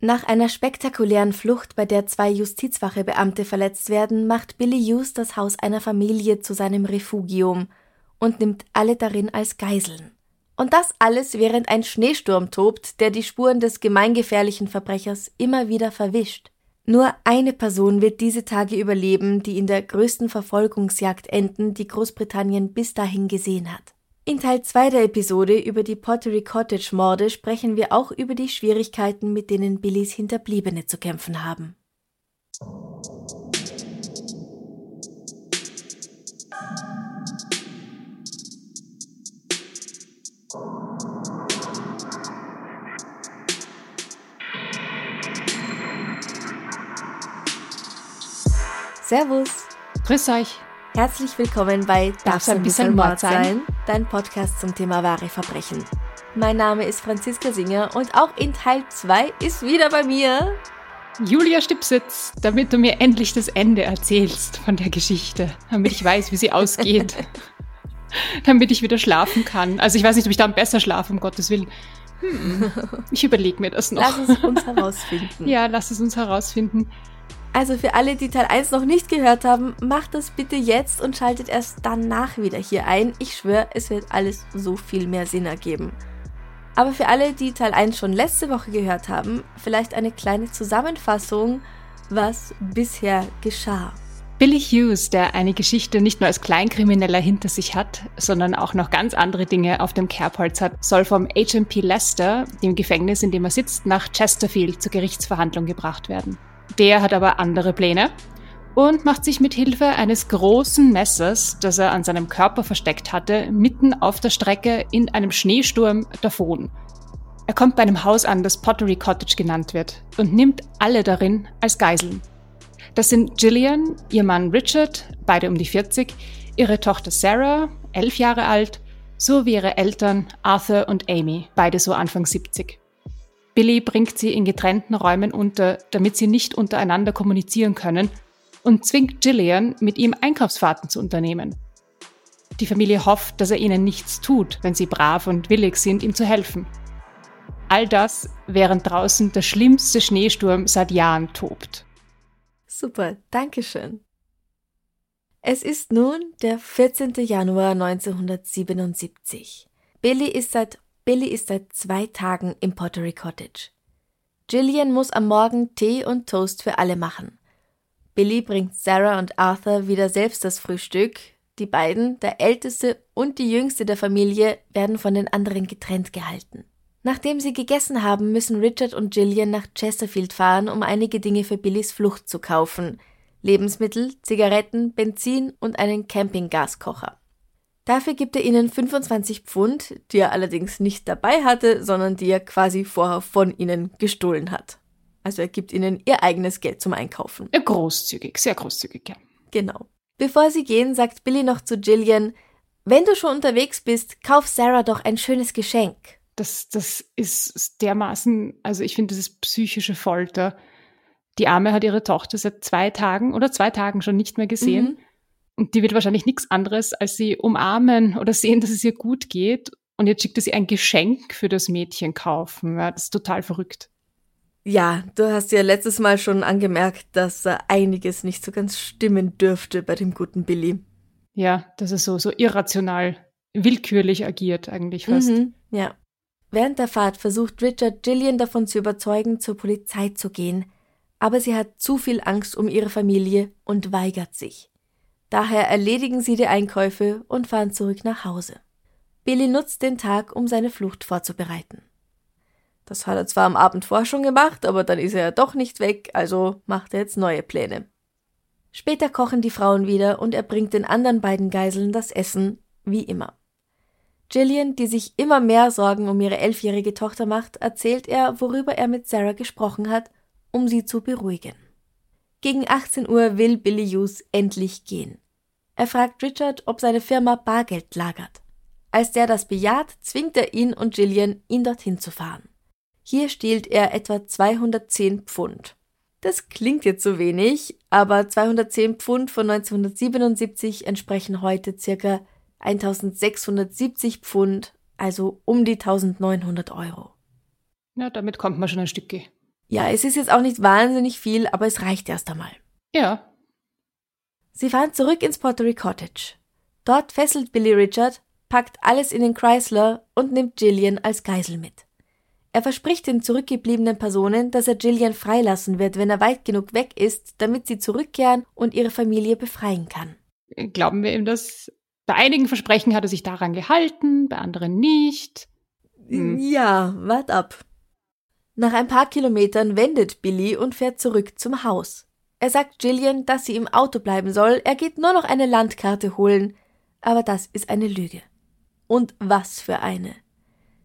Nach einer spektakulären Flucht, bei der zwei Justizwachebeamte verletzt werden, macht Billy Hughes das Haus einer Familie zu seinem Refugium und nimmt alle darin als Geiseln. Und das alles, während ein Schneesturm tobt, der die Spuren des gemeingefährlichen Verbrechers immer wieder verwischt. Nur eine Person wird diese Tage überleben, die in der größten Verfolgungsjagd enden, die Großbritannien bis dahin gesehen hat. In Teil 2 der Episode über die Pottery Cottage Morde sprechen wir auch über die Schwierigkeiten, mit denen Billys Hinterbliebene zu kämpfen haben. Servus. Grüß euch. Herzlich willkommen bei Darf's ein bisschen Mord sein? Dein Podcast zum Thema wahre Verbrechen. Mein Name ist Franziska Singer und auch in Teil 2 ist wieder bei mir Julia Stipsitz, damit du mir endlich das Ende erzählst von der Geschichte, damit ich weiß, wie sie ausgeht. damit ich wieder schlafen kann. Also ich weiß nicht, ob ich dann besser schlafe, um Gottes Willen. Hm, ich überlege mir das noch. Lass es uns herausfinden. ja, lass es uns herausfinden. Also für alle, die Teil 1 noch nicht gehört haben, macht das bitte jetzt und schaltet erst danach wieder hier ein. Ich schwöre, es wird alles so viel mehr Sinn ergeben. Aber für alle, die Teil 1 schon letzte Woche gehört haben, vielleicht eine kleine Zusammenfassung, was bisher geschah. Billy Hughes, der eine Geschichte nicht nur als Kleinkrimineller hinter sich hat, sondern auch noch ganz andere Dinge auf dem Kerbholz hat, soll vom HMP Leicester, dem Gefängnis, in dem er sitzt, nach Chesterfield zur Gerichtsverhandlung gebracht werden. Der hat aber andere Pläne und macht sich mit Hilfe eines großen Messers, das er an seinem Körper versteckt hatte, mitten auf der Strecke in einem Schneesturm davon. Er kommt bei einem Haus an, das Pottery Cottage genannt wird, und nimmt alle darin als Geiseln. Das sind Gillian, ihr Mann Richard, beide um die 40, ihre Tochter Sarah, elf Jahre alt, sowie ihre Eltern Arthur und Amy, beide so Anfang 70. Billy bringt sie in getrennten Räumen unter, damit sie nicht untereinander kommunizieren können und zwingt Gillian, mit ihm Einkaufsfahrten zu unternehmen. Die Familie hofft, dass er ihnen nichts tut, wenn sie brav und willig sind, ihm zu helfen. All das, während draußen der schlimmste Schneesturm seit Jahren tobt. Super, Dankeschön. Es ist nun der 14. Januar 1977. Billy ist seit Billy ist seit zwei Tagen im Pottery Cottage. Gillian muss am Morgen Tee und Toast für alle machen. Billy bringt Sarah und Arthur wieder selbst das Frühstück. Die beiden, der älteste und die jüngste der Familie, werden von den anderen getrennt gehalten. Nachdem sie gegessen haben, müssen Richard und Gillian nach Chesterfield fahren, um einige Dinge für Billys Flucht zu kaufen. Lebensmittel, Zigaretten, Benzin und einen Campinggaskocher. Dafür gibt er ihnen 25 Pfund, die er allerdings nicht dabei hatte, sondern die er quasi vorher von ihnen gestohlen hat. Also er gibt ihnen ihr eigenes Geld zum Einkaufen. Großzügig, sehr großzügig, ja. Genau. Bevor sie gehen, sagt Billy noch zu Gillian, wenn du schon unterwegs bist, kauf Sarah doch ein schönes Geschenk. Das, das ist dermaßen, also ich finde, das ist psychische Folter. Die Arme hat ihre Tochter seit zwei Tagen oder zwei Tagen schon nicht mehr gesehen. Mhm. Und die wird wahrscheinlich nichts anderes als sie umarmen oder sehen, dass es ihr gut geht. Und jetzt schickt sie ein Geschenk für das Mädchen kaufen. Ja, das ist total verrückt. Ja, du hast ja letztes Mal schon angemerkt, dass äh, einiges nicht so ganz stimmen dürfte bei dem guten Billy. Ja, dass er so, so irrational, willkürlich agiert eigentlich fast. Mhm, ja. Während der Fahrt versucht Richard Gillian davon zu überzeugen, zur Polizei zu gehen, aber sie hat zu viel Angst um ihre Familie und weigert sich. Daher erledigen sie die Einkäufe und fahren zurück nach Hause. Billy nutzt den Tag, um seine Flucht vorzubereiten. Das hat er zwar am Abend vorher schon gemacht, aber dann ist er ja doch nicht weg, also macht er jetzt neue Pläne. Später kochen die Frauen wieder und er bringt den anderen beiden Geiseln das Essen, wie immer. Jillian, die sich immer mehr Sorgen um ihre elfjährige Tochter macht, erzählt er, worüber er mit Sarah gesprochen hat, um sie zu beruhigen. Gegen 18 Uhr will Billy Hughes endlich gehen. Er fragt Richard, ob seine Firma Bargeld lagert. Als der das bejaht, zwingt er ihn und Jillian, ihn dorthin zu fahren. Hier stiehlt er etwa 210 Pfund. Das klingt jetzt so wenig, aber 210 Pfund von 1977 entsprechen heute circa 1670 Pfund, also um die 1900 Euro. Ja, damit kommt man schon ein Stückchen. Ja, es ist jetzt auch nicht wahnsinnig viel, aber es reicht erst einmal. Ja. Sie fahren zurück ins Pottery Cottage. Dort fesselt Billy Richard, packt alles in den Chrysler und nimmt Gillian als Geisel mit. Er verspricht den zurückgebliebenen Personen, dass er Gillian freilassen wird, wenn er weit genug weg ist, damit sie zurückkehren und ihre Familie befreien kann. Glauben wir ihm das? Bei einigen Versprechen hat er sich daran gehalten, bei anderen nicht. Hm. Ja, wart ab. Nach ein paar Kilometern wendet Billy und fährt zurück zum Haus. Er sagt Gillian, dass sie im Auto bleiben soll, er geht nur noch eine Landkarte holen, aber das ist eine Lüge. Und was für eine.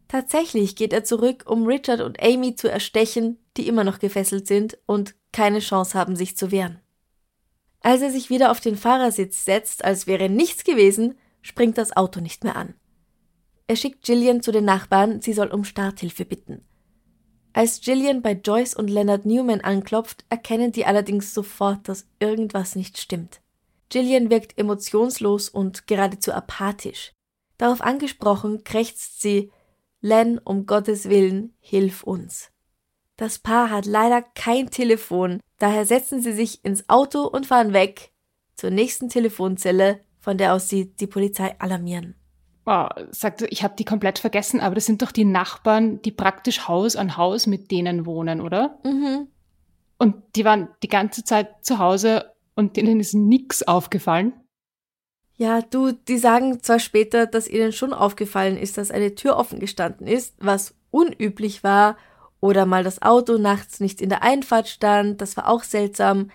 Tatsächlich geht er zurück, um Richard und Amy zu erstechen, die immer noch gefesselt sind und keine Chance haben, sich zu wehren. Als er sich wieder auf den Fahrersitz setzt, als wäre nichts gewesen, springt das Auto nicht mehr an. Er schickt Gillian zu den Nachbarn, sie soll um Starthilfe bitten. Als Gillian bei Joyce und Leonard Newman anklopft, erkennen die allerdings sofort, dass irgendwas nicht stimmt. Gillian wirkt emotionslos und geradezu apathisch. Darauf angesprochen, krächzt sie Len, um Gottes Willen, hilf uns. Das Paar hat leider kein Telefon, daher setzen sie sich ins Auto und fahren weg zur nächsten Telefonzelle, von der aus sie die Polizei alarmieren oh, sagt, ich habe die komplett vergessen, aber das sind doch die Nachbarn, die praktisch Haus an Haus mit denen wohnen, oder? Mhm. Und die waren die ganze Zeit zu Hause und denen ist nichts aufgefallen. Ja, du, die sagen zwar später, dass ihnen schon aufgefallen ist, dass eine Tür offen gestanden ist, was unüblich war, oder mal das Auto nachts nicht in der Einfahrt stand, das war auch seltsam,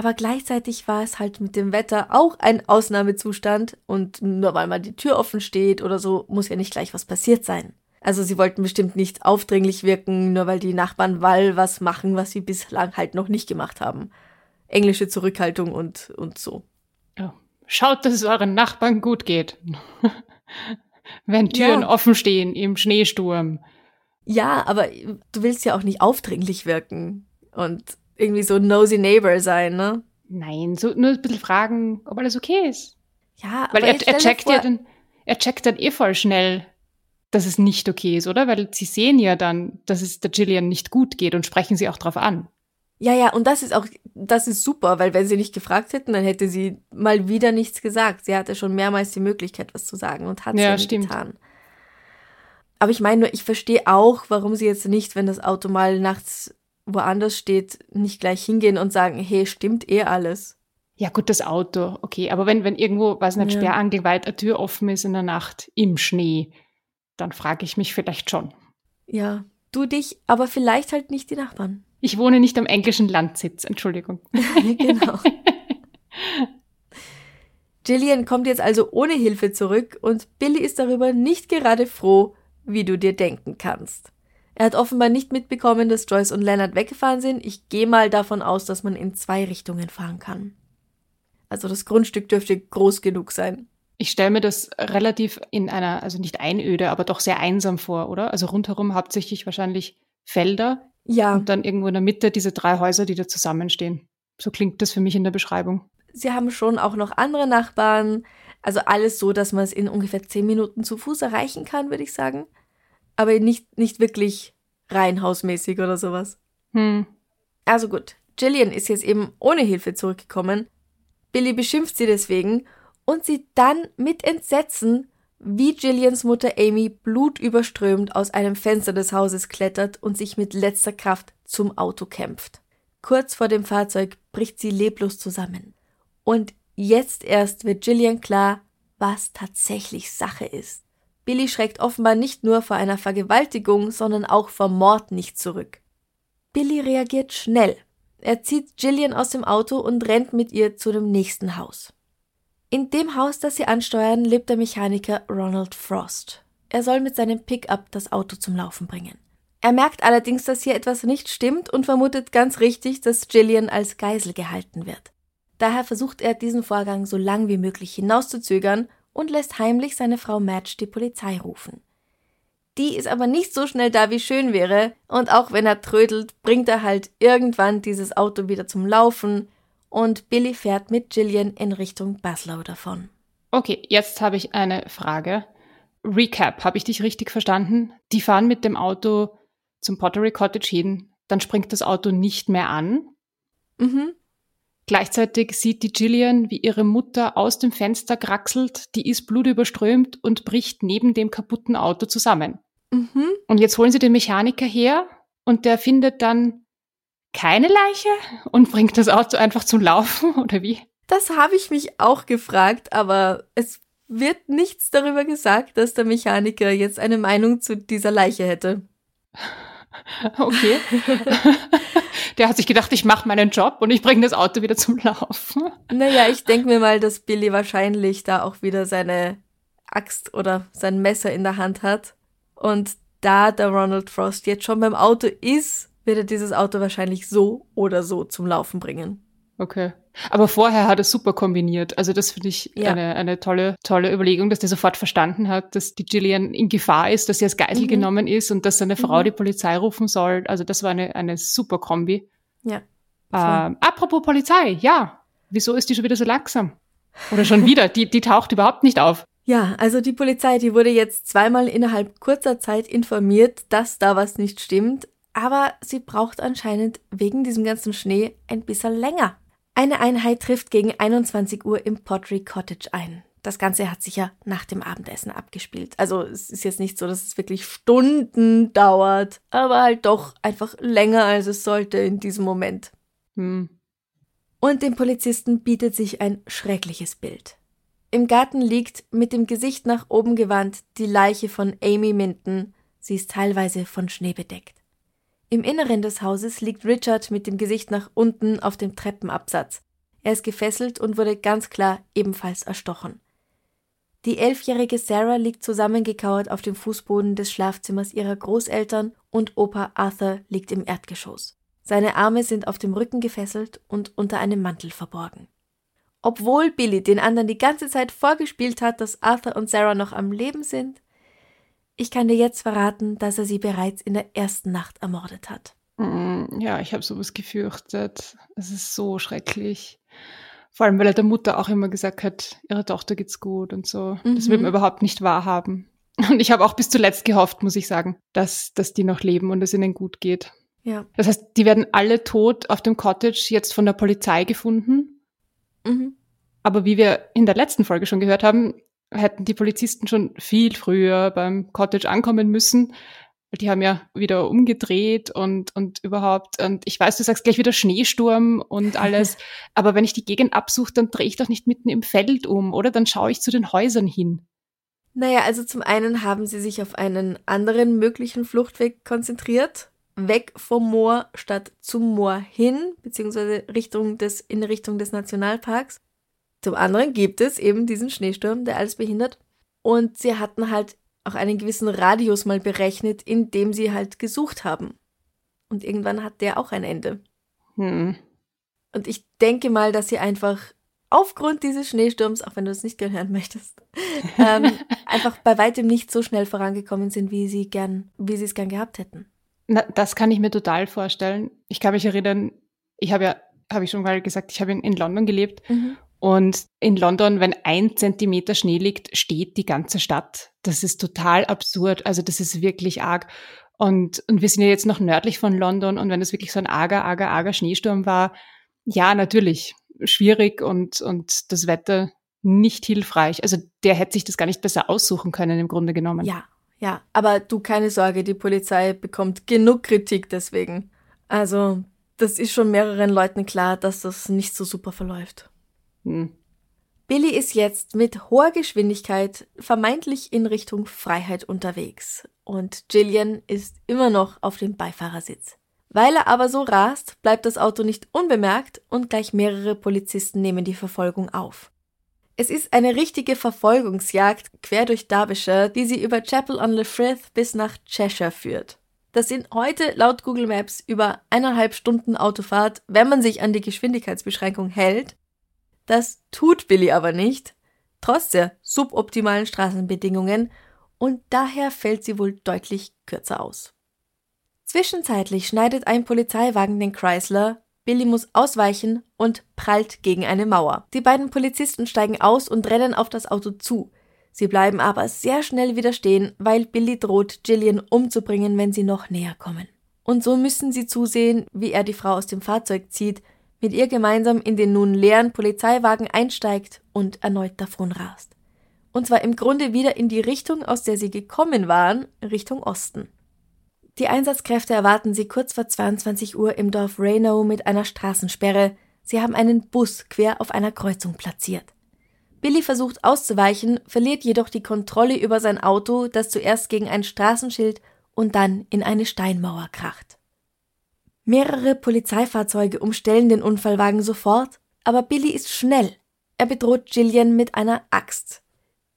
aber gleichzeitig war es halt mit dem Wetter auch ein Ausnahmezustand und nur weil mal die Tür offen steht oder so, muss ja nicht gleich was passiert sein. Also sie wollten bestimmt nicht aufdringlich wirken, nur weil die Nachbarn Wall was machen, was sie bislang halt noch nicht gemacht haben. Englische Zurückhaltung und, und so. Ja. Schaut, dass es euren Nachbarn gut geht. Wenn Türen ja. offen stehen im Schneesturm. Ja, aber du willst ja auch nicht aufdringlich wirken. Und irgendwie so nosy neighbor sein, ne? Nein, so nur ein bisschen fragen, ob alles okay ist. Ja, Weil er, er checkt ja dann, er checkt dann eh voll schnell, dass es nicht okay ist, oder? Weil sie sehen ja dann, dass es der Gillian nicht gut geht und sprechen sie auch drauf an. Ja, ja, und das ist auch, das ist super, weil wenn sie nicht gefragt hätten, dann hätte sie mal wieder nichts gesagt. Sie hatte schon mehrmals die Möglichkeit, was zu sagen und hat es ja, nicht getan. Aber ich meine nur, ich verstehe auch, warum sie jetzt nicht, wenn das Auto mal nachts woanders steht, nicht gleich hingehen und sagen, hey, stimmt eh alles. Ja, gut, das Auto, okay. Aber wenn, wenn irgendwo, weiß nicht, ja. sperrangelweit eine Tür offen ist in der Nacht im Schnee, dann frage ich mich vielleicht schon. Ja, du dich, aber vielleicht halt nicht die Nachbarn. Ich wohne nicht am englischen Landsitz, Entschuldigung. genau. Gillian kommt jetzt also ohne Hilfe zurück und Billy ist darüber nicht gerade froh, wie du dir denken kannst. Er hat offenbar nicht mitbekommen, dass Joyce und Leonard weggefahren sind. Ich gehe mal davon aus, dass man in zwei Richtungen fahren kann. Also das Grundstück dürfte groß genug sein. Ich stelle mir das relativ in einer, also nicht einöde, aber doch sehr einsam vor, oder? Also rundherum hauptsächlich wahrscheinlich Felder. Ja. Und dann irgendwo in der Mitte diese drei Häuser, die da zusammenstehen. So klingt das für mich in der Beschreibung. Sie haben schon auch noch andere Nachbarn. Also alles so, dass man es in ungefähr zehn Minuten zu Fuß erreichen kann, würde ich sagen aber nicht, nicht wirklich reihenhausmäßig oder sowas. Hm. Also gut, Jillian ist jetzt eben ohne Hilfe zurückgekommen. Billy beschimpft sie deswegen und sieht dann mit Entsetzen, wie Jillians Mutter Amy blutüberströmt aus einem Fenster des Hauses klettert und sich mit letzter Kraft zum Auto kämpft. Kurz vor dem Fahrzeug bricht sie leblos zusammen. Und jetzt erst wird Jillian klar, was tatsächlich Sache ist. Billy schreckt offenbar nicht nur vor einer Vergewaltigung, sondern auch vor Mord nicht zurück. Billy reagiert schnell. Er zieht Gillian aus dem Auto und rennt mit ihr zu dem nächsten Haus. In dem Haus, das sie ansteuern, lebt der Mechaniker Ronald Frost. er soll mit seinem Pickup das Auto zum Laufen bringen. Er merkt allerdings, dass hier etwas nicht stimmt und vermutet ganz richtig, dass Gillian als Geisel gehalten wird. Daher versucht er, diesen Vorgang so lang wie möglich hinauszuzögern und lässt heimlich seine Frau Madge die Polizei rufen. Die ist aber nicht so schnell da, wie schön wäre, und auch wenn er trödelt, bringt er halt irgendwann dieses Auto wieder zum Laufen und Billy fährt mit Gillian in Richtung Baslow davon. Okay, jetzt habe ich eine Frage. Recap, habe ich dich richtig verstanden? Die fahren mit dem Auto zum Pottery Cottage hin, dann springt das Auto nicht mehr an. Mhm. Gleichzeitig sieht die Gillian, wie ihre Mutter aus dem Fenster kraxelt, die ist blutüberströmt und bricht neben dem kaputten Auto zusammen. Mhm. Und jetzt holen sie den Mechaniker her und der findet dann keine Leiche und bringt das Auto einfach zum Laufen oder wie? Das habe ich mich auch gefragt, aber es wird nichts darüber gesagt, dass der Mechaniker jetzt eine Meinung zu dieser Leiche hätte. Okay. Der hat sich gedacht, ich mache meinen Job und ich bringe das Auto wieder zum Laufen. Naja, ich denke mir mal, dass Billy wahrscheinlich da auch wieder seine Axt oder sein Messer in der Hand hat. Und da der Ronald Frost jetzt schon beim Auto ist, wird er dieses Auto wahrscheinlich so oder so zum Laufen bringen. Okay. Aber vorher hat er super kombiniert. Also das finde ich Ja. eine, eine tolle, tolle Überlegung, dass der sofort verstanden hat, dass die Gillian in Gefahr ist, dass sie als Geisel Mhm. genommen ist und dass seine Frau Mhm. die Polizei rufen soll. Also das war eine, eine super Kombi. Ja. Ähm, apropos Polizei, ja. Wieso ist die schon wieder so langsam? Oder schon wieder? Die, die taucht überhaupt nicht auf. Ja, also die Polizei, die wurde jetzt zweimal innerhalb kurzer Zeit informiert, dass da was nicht stimmt, aber sie braucht anscheinend wegen diesem ganzen Schnee ein bisschen länger. Eine Einheit trifft gegen 21 Uhr im Pottery Cottage ein. Das Ganze hat sich ja nach dem Abendessen abgespielt. Also es ist jetzt nicht so, dass es wirklich Stunden dauert, aber halt doch einfach länger, als es sollte in diesem Moment. Hm. Und dem Polizisten bietet sich ein schreckliches Bild. Im Garten liegt, mit dem Gesicht nach oben gewandt, die Leiche von Amy Minton. Sie ist teilweise von Schnee bedeckt. Im Inneren des Hauses liegt Richard mit dem Gesicht nach unten auf dem Treppenabsatz. Er ist gefesselt und wurde ganz klar ebenfalls erstochen. Die elfjährige Sarah liegt zusammengekauert auf dem Fußboden des Schlafzimmers ihrer Großeltern und Opa Arthur liegt im Erdgeschoss. Seine Arme sind auf dem Rücken gefesselt und unter einem Mantel verborgen. Obwohl Billy den anderen die ganze Zeit vorgespielt hat, dass Arthur und Sarah noch am Leben sind, ich kann dir jetzt verraten, dass er sie bereits in der ersten Nacht ermordet hat. Mm, Ja, ich habe sowas gefürchtet. Es ist so schrecklich. Vor allem, weil er der Mutter auch immer gesagt hat, ihrer Tochter geht's gut und so. Das Mhm. wird man überhaupt nicht wahrhaben. Und ich habe auch bis zuletzt gehofft, muss ich sagen, dass, dass die noch leben und es ihnen gut geht. Ja. Das heißt, die werden alle tot auf dem Cottage jetzt von der Polizei gefunden. Mhm. Aber wie wir in der letzten Folge schon gehört haben, hätten die Polizisten schon viel früher beim Cottage ankommen müssen. Die haben ja wieder umgedreht und, und überhaupt, und ich weiß, du sagst gleich wieder Schneesturm und alles, aber wenn ich die Gegend absuche, dann drehe ich doch nicht mitten im Feld um, oder? Dann schaue ich zu den Häusern hin. Naja, also zum einen haben sie sich auf einen anderen möglichen Fluchtweg konzentriert. Weg vom Moor statt zum Moor hin, beziehungsweise Richtung des, in Richtung des Nationalparks. Zum anderen gibt es eben diesen Schneesturm, der alles behindert. Und sie hatten halt auch einen gewissen Radius mal berechnet, in dem sie halt gesucht haben. Und irgendwann hat der auch ein Ende. Hm. Und ich denke mal, dass sie einfach aufgrund dieses Schneesturms, auch wenn du es nicht gern hören möchtest, ähm, einfach bei weitem nicht so schnell vorangekommen sind, wie sie gern, wie sie es gern gehabt hätten. Na, das kann ich mir total vorstellen. Ich kann mich erinnern, ich habe ja, habe ich schon mal gesagt, ich habe in, in London gelebt Und in London, wenn ein Zentimeter Schnee liegt, steht die ganze Stadt. Das ist total absurd. Also das ist wirklich arg. Und, und wir sind ja jetzt noch nördlich von London. Und wenn es wirklich so ein arger, arger, arger Schneesturm war, ja, natürlich schwierig und, und das Wetter nicht hilfreich. Also der hätte sich das gar nicht besser aussuchen können im Grunde genommen. Ja, ja. Aber du, keine Sorge, die Polizei bekommt genug Kritik deswegen. Also, das ist schon mehreren Leuten klar, dass das nicht so super verläuft. Hm. Billy ist jetzt mit hoher Geschwindigkeit vermeintlich in Richtung Freiheit unterwegs und Gillian ist immer noch auf dem Beifahrersitz. Weil er aber so rast, bleibt das Auto nicht unbemerkt und gleich mehrere Polizisten nehmen die Verfolgung auf. Es ist eine richtige Verfolgungsjagd quer durch Derbyshire, die sie über Chapel on the Frith bis nach Cheshire führt. Das sind heute laut Google Maps über eineinhalb Stunden Autofahrt, wenn man sich an die Geschwindigkeitsbeschränkung hält. Das tut Billy aber nicht, trotz der suboptimalen Straßenbedingungen, und daher fällt sie wohl deutlich kürzer aus. Zwischenzeitlich schneidet ein Polizeiwagen den Chrysler Billy muss ausweichen und prallt gegen eine Mauer. Die beiden Polizisten steigen aus und rennen auf das Auto zu. Sie bleiben aber sehr schnell wieder stehen, weil Billy droht, Gillian umzubringen, wenn sie noch näher kommen. Und so müssen sie zusehen, wie er die Frau aus dem Fahrzeug zieht, mit ihr gemeinsam in den nun leeren Polizeiwagen einsteigt und erneut davon rast. Und zwar im Grunde wieder in die Richtung, aus der sie gekommen waren, Richtung Osten. Die Einsatzkräfte erwarten sie kurz vor 22 Uhr im Dorf Reno mit einer Straßensperre. Sie haben einen Bus quer auf einer Kreuzung platziert. Billy versucht auszuweichen, verliert jedoch die Kontrolle über sein Auto, das zuerst gegen ein Straßenschild und dann in eine Steinmauer kracht. Mehrere Polizeifahrzeuge umstellen den Unfallwagen sofort, aber Billy ist schnell. Er bedroht Gillian mit einer Axt.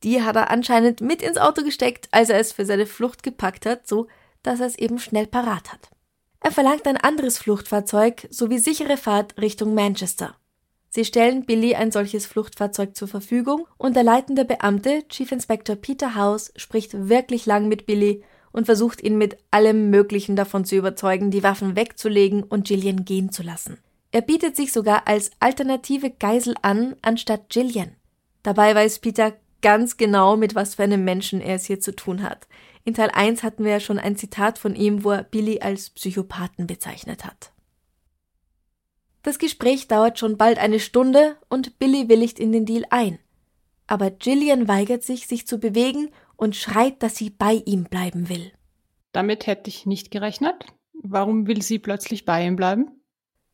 Die hat er anscheinend mit ins Auto gesteckt, als er es für seine Flucht gepackt hat, so dass er es eben schnell parat hat. Er verlangt ein anderes Fluchtfahrzeug sowie sichere Fahrt Richtung Manchester. Sie stellen Billy ein solches Fluchtfahrzeug zur Verfügung und der leitende Beamte, Chief Inspector Peter House, spricht wirklich lang mit Billy und versucht ihn mit allem Möglichen davon zu überzeugen, die Waffen wegzulegen und Gillian gehen zu lassen. Er bietet sich sogar als alternative Geisel an, anstatt Gillian. Dabei weiß Peter ganz genau, mit was für einem Menschen er es hier zu tun hat. In Teil 1 hatten wir ja schon ein Zitat von ihm, wo er Billy als Psychopathen bezeichnet hat. Das Gespräch dauert schon bald eine Stunde und Billy willigt in den Deal ein. Aber Gillian weigert sich, sich zu bewegen und schreit, dass sie bei ihm bleiben will. Damit hätte ich nicht gerechnet. Warum will sie plötzlich bei ihm bleiben?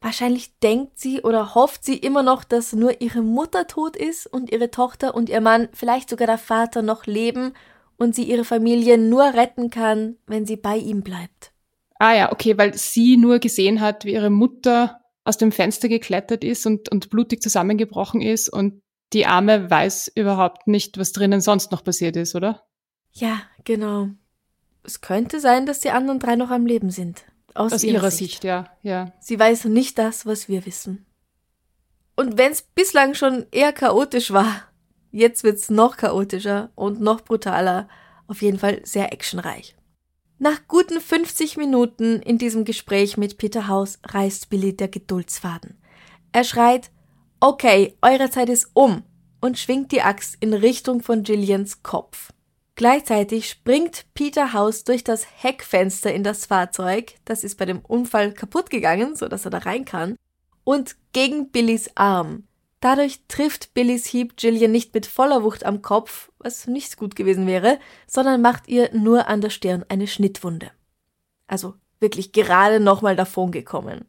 Wahrscheinlich denkt sie oder hofft sie immer noch, dass nur ihre Mutter tot ist und ihre Tochter und ihr Mann, vielleicht sogar der Vater, noch leben und sie ihre Familie nur retten kann, wenn sie bei ihm bleibt. Ah ja, okay, weil sie nur gesehen hat, wie ihre Mutter aus dem Fenster geklettert ist und, und blutig zusammengebrochen ist und die Arme weiß überhaupt nicht, was drinnen sonst noch passiert ist, oder? Ja, genau. Es könnte sein, dass die anderen drei noch am Leben sind. Aus, aus ihrer, ihrer Sicht. Sicht, ja, ja. Sie weiß nicht das, was wir wissen. Und wenn es bislang schon eher chaotisch war, Jetzt wird's noch chaotischer und noch brutaler, auf jeden Fall sehr actionreich. Nach guten 50 Minuten in diesem Gespräch mit Peter House reißt Billy der Geduldsfaden. Er schreit, okay, eure Zeit ist um und schwingt die Axt in Richtung von Gillians Kopf. Gleichzeitig springt Peter House durch das Heckfenster in das Fahrzeug, das ist bei dem Unfall kaputt gegangen, so dass er da rein kann, und gegen Billys Arm. Dadurch trifft Billys Hieb Gillian nicht mit voller Wucht am Kopf, was nicht gut gewesen wäre, sondern macht ihr nur an der Stirn eine Schnittwunde. Also wirklich gerade nochmal davon gekommen.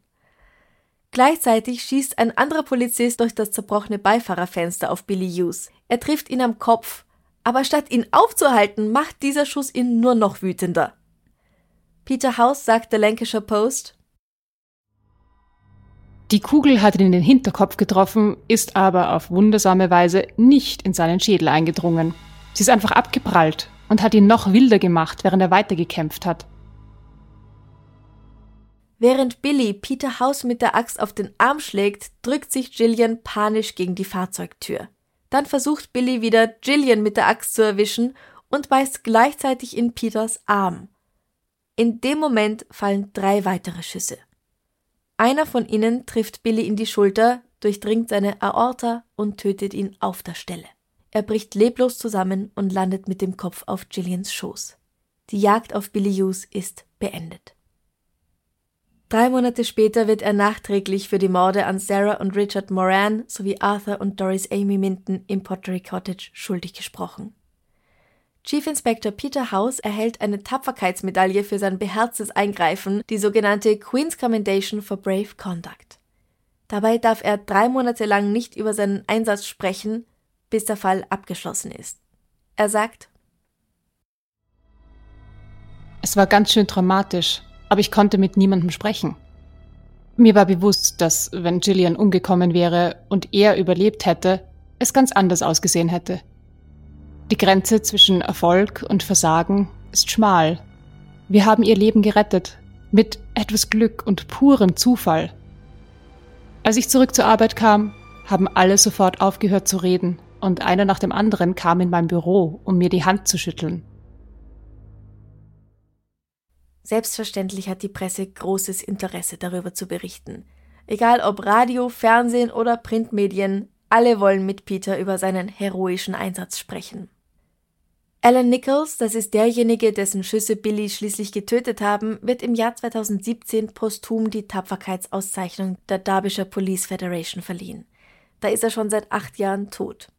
Gleichzeitig schießt ein anderer Polizist durch das zerbrochene Beifahrerfenster auf Billy Hughes. Er trifft ihn am Kopf, aber statt ihn aufzuhalten, macht dieser Schuss ihn nur noch wütender. Peter House sagt der Lancashire Post, die Kugel hat ihn in den Hinterkopf getroffen, ist aber auf wundersame Weise nicht in seinen Schädel eingedrungen. Sie ist einfach abgeprallt und hat ihn noch wilder gemacht, während er weitergekämpft hat. Während Billy Peter House mit der Axt auf den Arm schlägt, drückt sich Gillian panisch gegen die Fahrzeugtür. Dann versucht Billy wieder Gillian mit der Axt zu erwischen und beißt gleichzeitig in Peters Arm. In dem Moment fallen drei weitere Schüsse. Einer von ihnen trifft Billy in die Schulter, durchdringt seine Aorta und tötet ihn auf der Stelle. Er bricht leblos zusammen und landet mit dem Kopf auf Gillians Schoß. Die Jagd auf Billy Hughes ist beendet. Drei Monate später wird er nachträglich für die Morde an Sarah und Richard Moran sowie Arthur und Doris Amy Minton im Pottery Cottage schuldig gesprochen. Chief Inspector Peter House erhält eine Tapferkeitsmedaille für sein beherztes Eingreifen, die sogenannte Queen's Commendation for Brave Conduct. Dabei darf er drei Monate lang nicht über seinen Einsatz sprechen, bis der Fall abgeschlossen ist. Er sagt, Es war ganz schön dramatisch, aber ich konnte mit niemandem sprechen. Mir war bewusst, dass, wenn Gillian umgekommen wäre und er überlebt hätte, es ganz anders ausgesehen hätte. Die Grenze zwischen Erfolg und Versagen ist schmal. Wir haben ihr Leben gerettet, mit etwas Glück und purem Zufall. Als ich zurück zur Arbeit kam, haben alle sofort aufgehört zu reden und einer nach dem anderen kam in mein Büro, um mir die Hand zu schütteln. Selbstverständlich hat die Presse großes Interesse darüber zu berichten. Egal ob Radio, Fernsehen oder Printmedien, alle wollen mit Peter über seinen heroischen Einsatz sprechen. Alan Nichols, das ist derjenige, dessen Schüsse Billy schließlich getötet haben, wird im Jahr 2017 posthum die Tapferkeitsauszeichnung der Derbyshire Police Federation verliehen. Da ist er schon seit acht Jahren tot.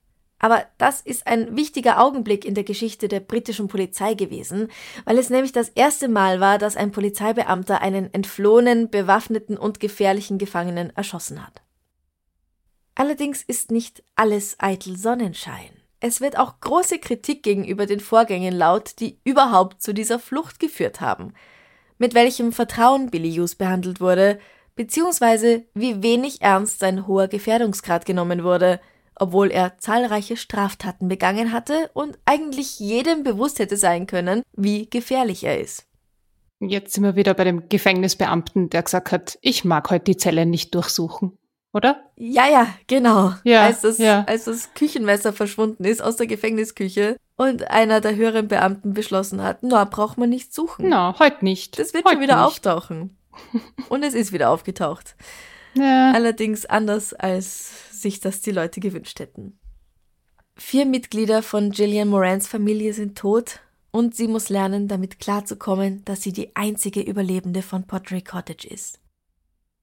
Aber das ist ein wichtiger Augenblick in der Geschichte der britischen Polizei gewesen, weil es nämlich das erste Mal war, dass ein Polizeibeamter einen entflohenen, bewaffneten und gefährlichen Gefangenen erschossen hat. Allerdings ist nicht alles eitel Sonnenschein. Es wird auch große Kritik gegenüber den Vorgängen laut, die überhaupt zu dieser Flucht geführt haben. Mit welchem Vertrauen Billy Hughes behandelt wurde, beziehungsweise wie wenig ernst sein hoher Gefährdungsgrad genommen wurde, obwohl er zahlreiche Straftaten begangen hatte und eigentlich jedem bewusst hätte sein können, wie gefährlich er ist. Jetzt sind wir wieder bei dem Gefängnisbeamten, der gesagt hat, ich mag heute die Zelle nicht durchsuchen oder? Ja, ja, genau. Ja, als, das, ja. als das Küchenmesser verschwunden ist aus der Gefängnisküche und einer der höheren Beamten beschlossen hat, na, braucht man nicht suchen. Na, heute nicht. Das wird heut schon wieder nicht. auftauchen. Und es ist wieder aufgetaucht. Ja. Allerdings anders, als sich das die Leute gewünscht hätten. Vier Mitglieder von Gillian Morans Familie sind tot und sie muss lernen, damit klarzukommen, dass sie die einzige Überlebende von Pottery Cottage ist.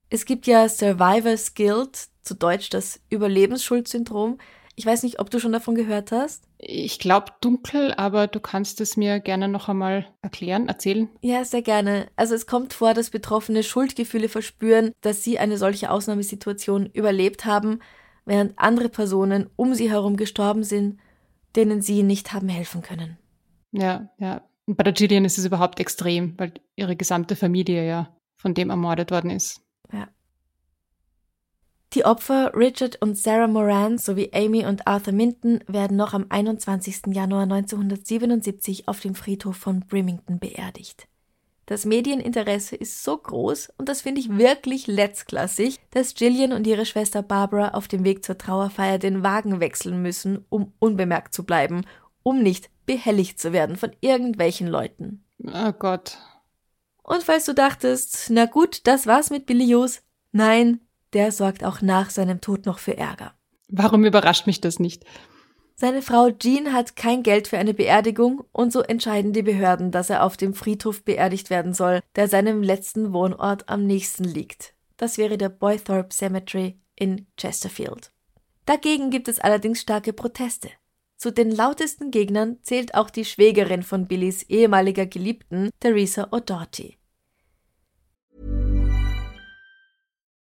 Es gibt ja Survivor's Guilt, zu Deutsch das Überlebensschuldsyndrom. Ich weiß nicht, ob du schon davon gehört hast. Ich glaube dunkel, aber du kannst es mir gerne noch einmal erklären, erzählen. Ja, sehr gerne. Also es kommt vor, dass Betroffene Schuldgefühle verspüren, dass sie eine solche Ausnahmesituation überlebt haben, während andere Personen um sie herum gestorben sind, denen sie nicht haben helfen können. Ja, ja. Und bei der Gillian ist es überhaupt extrem, weil ihre gesamte Familie ja von dem ermordet worden ist. Ja. Die Opfer Richard und Sarah Moran sowie Amy und Arthur Minton werden noch am 21. Januar 1977 auf dem Friedhof von Brimington beerdigt. Das Medieninteresse ist so groß und das finde ich wirklich letztklassig, dass Gillian und ihre Schwester Barbara auf dem Weg zur Trauerfeier den Wagen wechseln müssen, um unbemerkt zu bleiben, um nicht behelligt zu werden von irgendwelchen Leuten. Oh Gott. Und falls du dachtest, na gut, das war's mit Billy Hughes, nein, der sorgt auch nach seinem Tod noch für Ärger. Warum überrascht mich das nicht? Seine Frau Jean hat kein Geld für eine Beerdigung und so entscheiden die Behörden, dass er auf dem Friedhof beerdigt werden soll, der seinem letzten Wohnort am nächsten liegt. Das wäre der Boythorpe Cemetery in Chesterfield. Dagegen gibt es allerdings starke Proteste. Zu den lautesten Gegnern zählt auch die Schwägerin von Billys ehemaliger Geliebten, Theresa O'Doherty.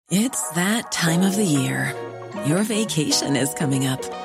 It's that time of the year. Your vacation is coming up.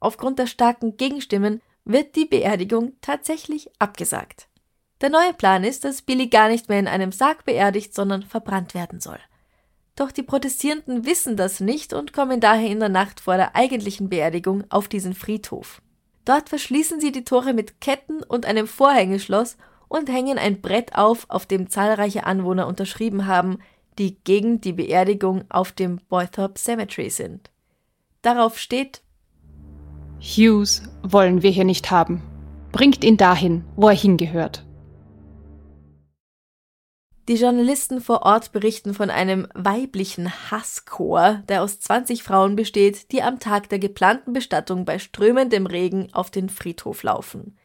Aufgrund der starken Gegenstimmen wird die Beerdigung tatsächlich abgesagt. Der neue Plan ist, dass Billy gar nicht mehr in einem Sarg beerdigt, sondern verbrannt werden soll. Doch die Protestierenden wissen das nicht und kommen daher in der Nacht vor der eigentlichen Beerdigung auf diesen Friedhof. Dort verschließen sie die Tore mit Ketten und einem Vorhängeschloss und hängen ein Brett auf, auf dem zahlreiche Anwohner unterschrieben haben, die gegen die Beerdigung auf dem Boythorpe Cemetery sind. darauf steht Hughes wollen wir hier nicht haben. Bringt ihn dahin, wo er hingehört. Die Journalisten vor Ort berichten von einem weiblichen Hasschor, der aus 20 Frauen besteht, die am Tag der geplanten Bestattung bei strömendem Regen auf den Friedhof laufen.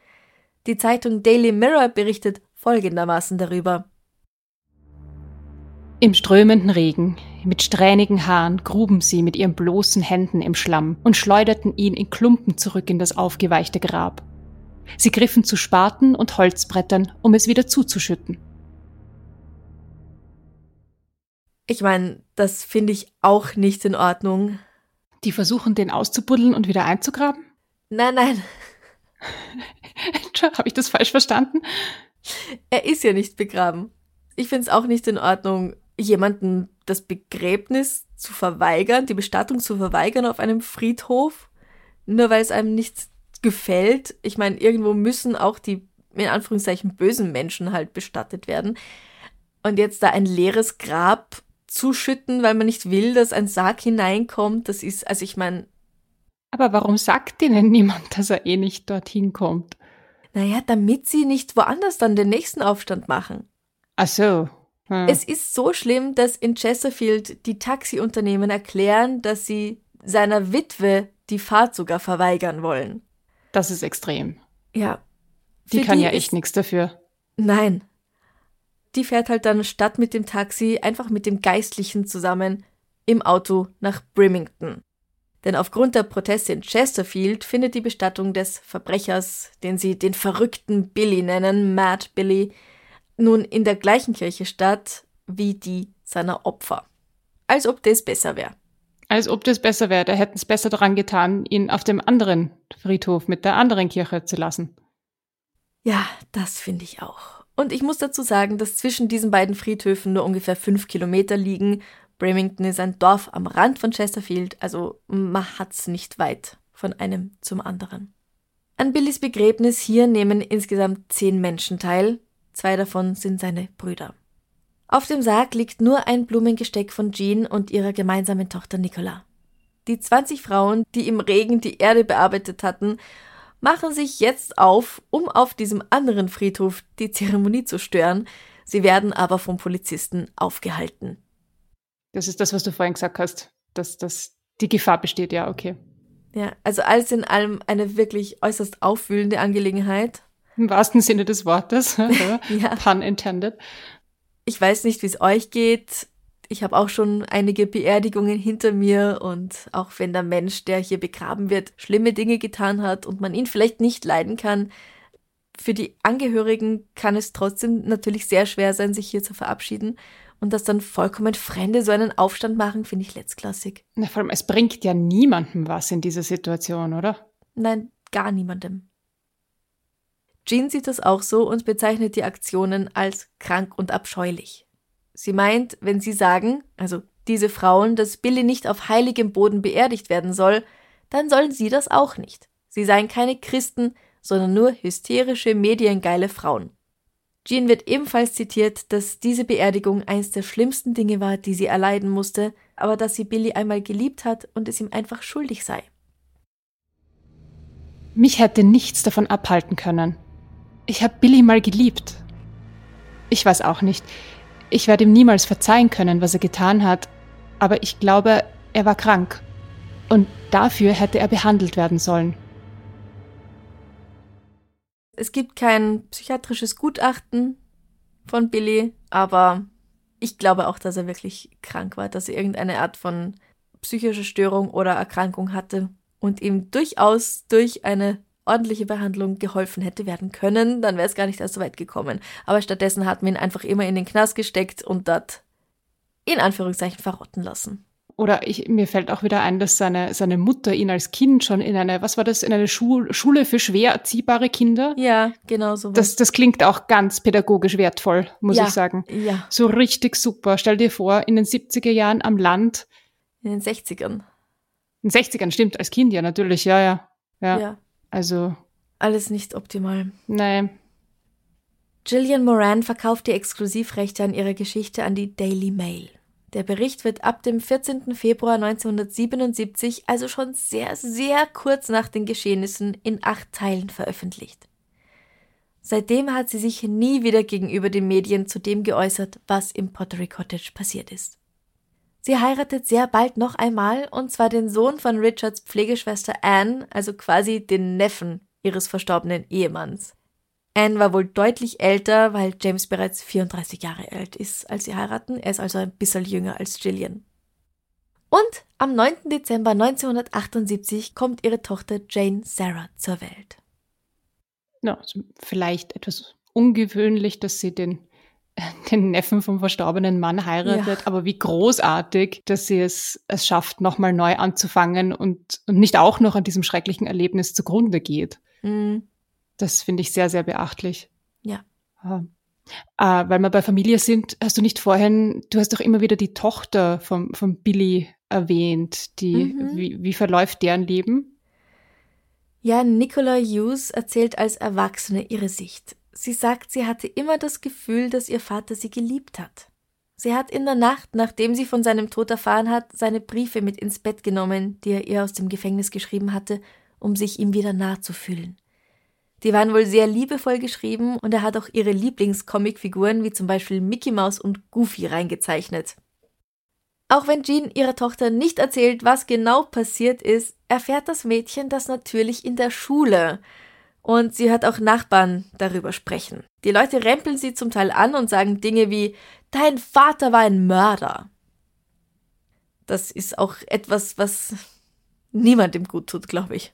Die Zeitung Daily Mirror berichtet folgendermaßen darüber. Im strömenden Regen, mit strähnigen Haaren, gruben sie mit ihren bloßen Händen im Schlamm und schleuderten ihn in Klumpen zurück in das aufgeweichte Grab. Sie griffen zu Spaten und Holzbrettern, um es wieder zuzuschütten. Ich meine, das finde ich auch nicht in Ordnung. Die versuchen, den auszubuddeln und wieder einzugraben? Nein, nein. Habe ich das falsch verstanden? Er ist ja nicht begraben. Ich finde es auch nicht in Ordnung, jemanden das Begräbnis zu verweigern, die Bestattung zu verweigern auf einem Friedhof, nur weil es einem nicht gefällt. Ich meine, irgendwo müssen auch die in Anführungszeichen bösen Menschen halt bestattet werden. Und jetzt da ein leeres Grab zuschütten, weil man nicht will, dass ein Sarg hineinkommt. Das ist, also ich meine. Aber warum sagt ihnen niemand, dass er eh nicht dorthin kommt? Naja, damit sie nicht woanders dann den nächsten Aufstand machen. Ach so. Hm. Es ist so schlimm, dass in Chesterfield die Taxiunternehmen erklären, dass sie seiner Witwe die Fahrt sogar verweigern wollen. Das ist extrem. Ja. Die kann die ja echt nichts dafür. Nein, die fährt halt dann statt mit dem Taxi einfach mit dem Geistlichen zusammen im Auto nach Brimington. Denn aufgrund der Proteste in Chesterfield findet die Bestattung des Verbrechers, den sie den verrückten Billy nennen, Mad Billy, nun in der gleichen Kirche statt wie die seiner Opfer. Als ob das besser wäre. Als ob das besser wäre. Da hätten es besser daran getan, ihn auf dem anderen Friedhof mit der anderen Kirche zu lassen. Ja, das finde ich auch. Und ich muss dazu sagen, dass zwischen diesen beiden Friedhöfen nur ungefähr fünf Kilometer liegen. Bramington ist ein Dorf am Rand von Chesterfield, also man hat's nicht weit von einem zum anderen. An Billys Begräbnis hier nehmen insgesamt zehn Menschen teil, zwei davon sind seine Brüder. Auf dem Sarg liegt nur ein Blumengesteck von Jean und ihrer gemeinsamen Tochter Nicola. Die 20 Frauen, die im Regen die Erde bearbeitet hatten, machen sich jetzt auf, um auf diesem anderen Friedhof die Zeremonie zu stören. Sie werden aber vom Polizisten aufgehalten. Das ist das, was du vorhin gesagt hast, dass, dass die Gefahr besteht, ja, okay. Ja, also alles in allem eine wirklich äußerst aufwühlende Angelegenheit. Im wahrsten Sinne des Wortes. ja. Pun intended. Ich weiß nicht, wie es euch geht ich habe auch schon einige Beerdigungen hinter mir und auch wenn der Mensch, der hier begraben wird, schlimme Dinge getan hat und man ihn vielleicht nicht leiden kann, für die Angehörigen kann es trotzdem natürlich sehr schwer sein, sich hier zu verabschieden. Und dass dann vollkommen Fremde so einen Aufstand machen, finde ich letztklassig. Na, vor allem, es bringt ja niemandem was in dieser Situation, oder? Nein, gar niemandem. Jean sieht das auch so und bezeichnet die Aktionen als krank und abscheulich. Sie meint, wenn sie sagen, also diese Frauen, dass Billy nicht auf heiligem Boden beerdigt werden soll, dann sollen sie das auch nicht. Sie seien keine Christen, sondern nur hysterische, mediengeile Frauen. Jean wird ebenfalls zitiert, dass diese Beerdigung eins der schlimmsten Dinge war, die sie erleiden musste, aber dass sie Billy einmal geliebt hat und es ihm einfach schuldig sei. Mich hätte nichts davon abhalten können. Ich habe Billy mal geliebt. Ich weiß auch nicht. Ich werde ihm niemals verzeihen können, was er getan hat, aber ich glaube, er war krank. Und dafür hätte er behandelt werden sollen. Es gibt kein psychiatrisches Gutachten von Billy, aber ich glaube auch, dass er wirklich krank war, dass er irgendeine Art von psychischer Störung oder Erkrankung hatte und ihm durchaus durch eine ordentliche Behandlung geholfen hätte werden können, dann wäre es gar nicht erst so weit gekommen. Aber stattdessen hat man ihn einfach immer in den Knast gesteckt und dort in Anführungszeichen verrotten lassen. Oder ich, mir fällt auch wieder ein, dass seine, seine Mutter ihn als Kind schon in eine, was war das, in eine Schul, Schule für schwer erziehbare Kinder? Ja, genau so. Das, das klingt auch ganz pädagogisch wertvoll, muss ja, ich sagen. Ja. So richtig super. Stell dir vor, in den 70er Jahren am Land. In den 60ern. In den 60ern, stimmt, als Kind ja natürlich, ja, ja. Ja. ja. Also. Alles nicht optimal. Nein. Gillian Moran verkauft die Exklusivrechte an ihrer Geschichte an die Daily Mail. Der Bericht wird ab dem 14. Februar 1977, also schon sehr, sehr kurz nach den Geschehnissen, in acht Teilen veröffentlicht. Seitdem hat sie sich nie wieder gegenüber den Medien zu dem geäußert, was im Pottery Cottage passiert ist. Sie heiratet sehr bald noch einmal, und zwar den Sohn von Richards Pflegeschwester Anne, also quasi den Neffen ihres verstorbenen Ehemanns. Anne war wohl deutlich älter, weil James bereits 34 Jahre alt ist, als sie heiraten. Er ist also ein bisschen jünger als Gillian. Und am 9. Dezember 1978 kommt ihre Tochter Jane Sarah zur Welt ja, also vielleicht etwas ungewöhnlich, dass sie den, den Neffen vom verstorbenen Mann heiratet, ja. aber wie großartig, dass sie es, es schafft, nochmal neu anzufangen und, und nicht auch noch an diesem schrecklichen Erlebnis zugrunde geht. Mhm. Das finde ich sehr, sehr beachtlich. Ja. ja. Äh, weil wir bei Familie sind, hast du nicht vorhin, du hast doch immer wieder die Tochter vom, vom Billy erwähnt. Die, mhm. wie, wie verläuft deren Leben? Ja, Nicola Hughes erzählt als Erwachsene ihre Sicht. Sie sagt, sie hatte immer das Gefühl, dass ihr Vater sie geliebt hat. Sie hat in der Nacht, nachdem sie von seinem Tod erfahren hat, seine Briefe mit ins Bett genommen, die er ihr aus dem Gefängnis geschrieben hatte, um sich ihm wieder nah zu fühlen. Die waren wohl sehr liebevoll geschrieben und er hat auch ihre Lieblingscomicfiguren wie zum Beispiel Mickey Mouse und Goofy reingezeichnet. Auch wenn Jean ihrer Tochter nicht erzählt, was genau passiert ist, erfährt das Mädchen das natürlich in der Schule. Und sie hört auch Nachbarn darüber sprechen. Die Leute rempeln sie zum Teil an und sagen Dinge wie Dein Vater war ein Mörder. Das ist auch etwas, was niemandem gut tut, glaube ich.